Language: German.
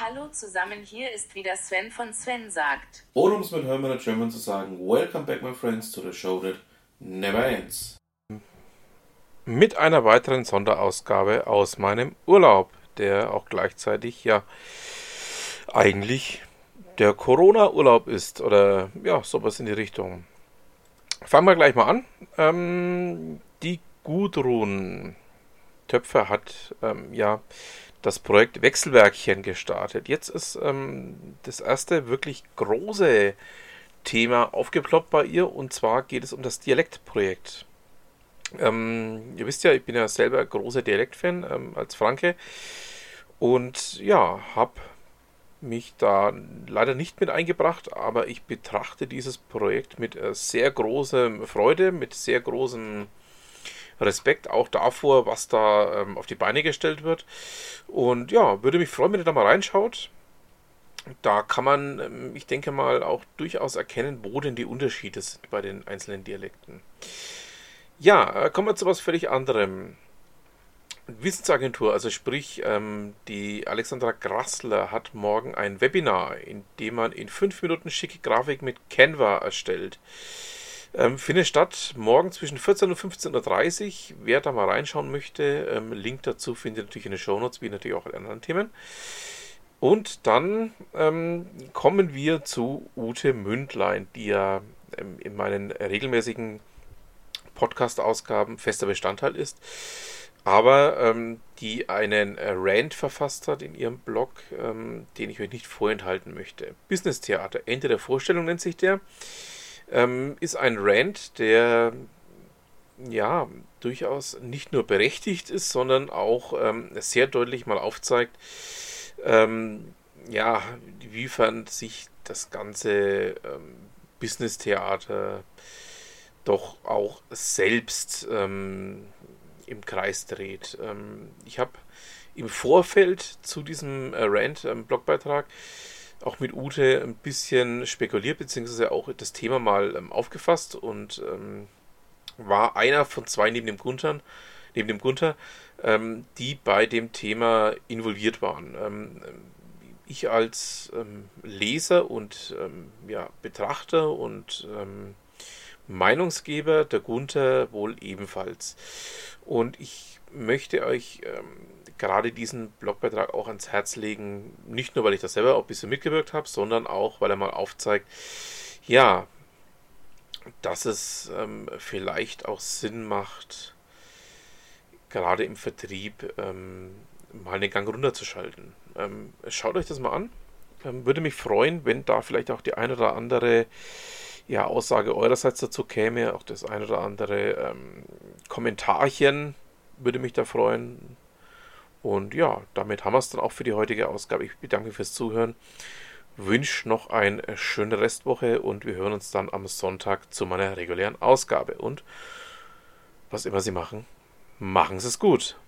Hallo zusammen, hier ist wieder Sven von Sven sagt. Oder um es mit Hermann German zu sagen, Welcome back my friends to the show that never ends. Mit einer weiteren Sonderausgabe aus meinem Urlaub, der auch gleichzeitig ja eigentlich der Corona-Urlaub ist oder ja, sowas in die Richtung. Fangen wir gleich mal an. Ähm, die Gudrun Töpfer hat ähm, ja das Projekt Wechselwerkchen gestartet. Jetzt ist ähm, das erste wirklich große Thema aufgeploppt bei ihr und zwar geht es um das Dialektprojekt. Ähm, ihr wisst ja, ich bin ja selber großer Dialektfan ähm, als Franke und ja, habe mich da leider nicht mit eingebracht, aber ich betrachte dieses Projekt mit äh, sehr großer Freude, mit sehr großem Respekt auch davor, was da ähm, auf die Beine gestellt wird. Und ja, würde mich freuen, wenn ihr da mal reinschaut. Da kann man, ähm, ich denke mal, auch durchaus erkennen, wo denn die Unterschiede sind bei den einzelnen Dialekten. Ja, äh, kommen wir zu was völlig anderem. Wissensagentur, also sprich, ähm, die Alexandra Grassler hat morgen ein Webinar, in dem man in fünf Minuten schicke Grafik mit Canva erstellt. Ähm, findet statt morgen zwischen 14 und 15.30 Uhr. Wer da mal reinschauen möchte, ähm, Link dazu findet ihr natürlich in den Shownotes, wie natürlich auch in anderen Themen. Und dann ähm, kommen wir zu Ute Mündlein, die ja ähm, in meinen regelmäßigen Podcast-Ausgaben fester Bestandteil ist aber ähm, die einen äh, Rant verfasst hat in ihrem Blog, ähm, den ich euch nicht vorenthalten möchte. Business Theater, Ende der Vorstellung nennt sich der, ähm, ist ein Rant, der ja durchaus nicht nur berechtigt ist, sondern auch ähm, sehr deutlich mal aufzeigt, ähm, ja, inwiefern sich das ganze ähm, Business Theater doch auch selbst ähm, im Kreis dreht. Ähm, ich habe im Vorfeld zu diesem äh, Rant-Blogbeitrag ähm, auch mit Ute ein bisschen spekuliert, beziehungsweise auch das Thema mal ähm, aufgefasst und ähm, war einer von zwei neben dem Gunther, neben dem Gunther, ähm, die bei dem Thema involviert waren. Ähm, ich als Leser und ja, Betrachter und Meinungsgeber, der Gunther wohl ebenfalls. Und ich möchte euch ähm, gerade diesen Blogbeitrag auch ans Herz legen, nicht nur weil ich das selber auch ein bisschen mitgewirkt habe, sondern auch, weil er mal aufzeigt, ja, dass es ähm, vielleicht auch Sinn macht, gerade im Vertrieb ähm, mal den Gang runterzuschalten. Ähm, schaut euch das mal an. Ähm, würde mich freuen, wenn da vielleicht auch die ein oder andere ja, Aussage eurerseits dazu käme, auch das ein oder andere ähm, Kommentarchen würde mich da freuen. Und ja, damit haben wir es dann auch für die heutige Ausgabe. Ich bedanke mich fürs Zuhören, wünsche noch eine schöne Restwoche und wir hören uns dann am Sonntag zu meiner regulären Ausgabe. Und was immer Sie machen, machen Sie es gut.